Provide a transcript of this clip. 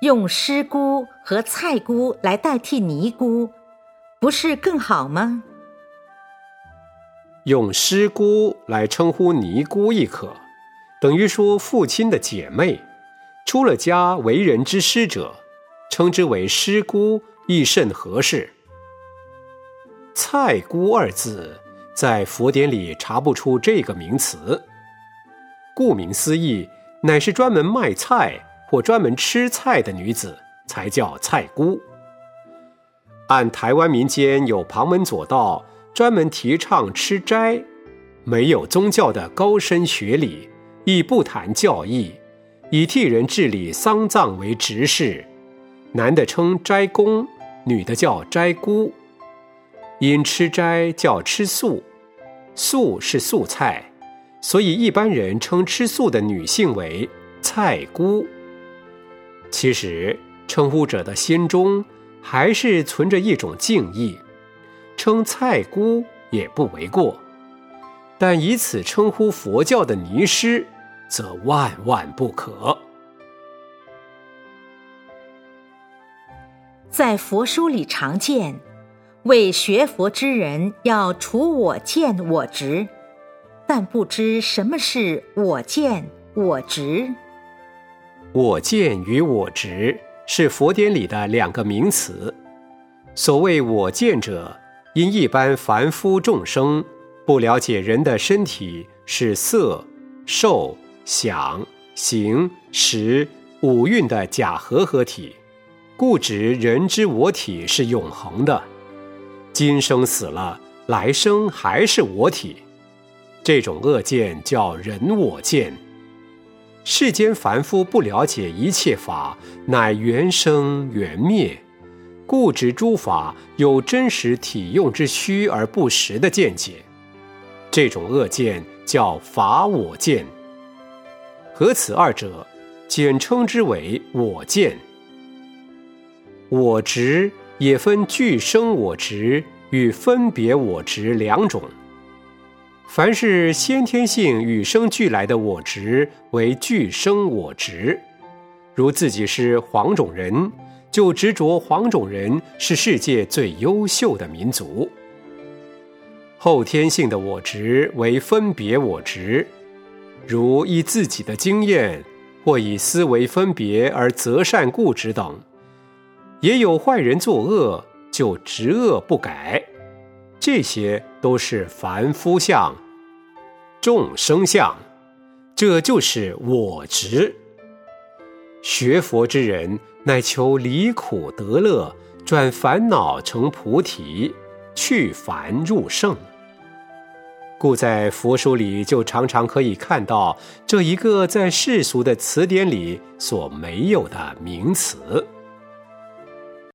用师姑和菜姑来代替尼姑，不是更好吗？用师姑来称呼尼姑亦可，等于说父亲的姐妹，出了家为人之师者，称之为师姑亦甚合适。菜姑二字在佛典里查不出这个名词，顾名思义，乃是专门卖菜或专门吃菜的女子才叫菜姑。按台湾民间有旁门左道。专门提倡吃斋，没有宗教的高深学理，亦不谈教义，以替人治理丧葬为执事。男的称斋公，女的叫斋姑。因吃斋叫吃素，素是素菜，所以一般人称吃素的女性为菜姑。其实称呼者的心中还是存着一种敬意。称菜姑也不为过，但以此称呼佛教的尼师，则万万不可。在佛书里常见，为学佛之人要除我见我执，但不知什么是我见我执。我见与我执是佛典里的两个名词。所谓我见者。因一般凡夫众生不了解人的身体是色、受、想、行、识五蕴的假合合体，故执人之我体是永恒的，今生死了，来生还是我体。这种恶见叫人我见。世间凡夫不了解一切法乃缘生缘灭。故执诸法有真实体用之虚而不实的见解，这种恶见叫法我见。合此二者，简称之为我见。我执也分具生我执与分别我执两种。凡是先天性与生俱来的我执为具生我执，如自己是黄种人。就执着黄种人是世界最优秀的民族。后天性的我执为分别我执，如以自己的经验或以思维分别而择善固执等。也有坏人作恶就执恶不改，这些都是凡夫相、众生相，这就是我执。学佛之人。乃求离苦得乐，转烦恼成菩提，去凡入圣。故在佛书里就常常可以看到这一个在世俗的词典里所没有的名词。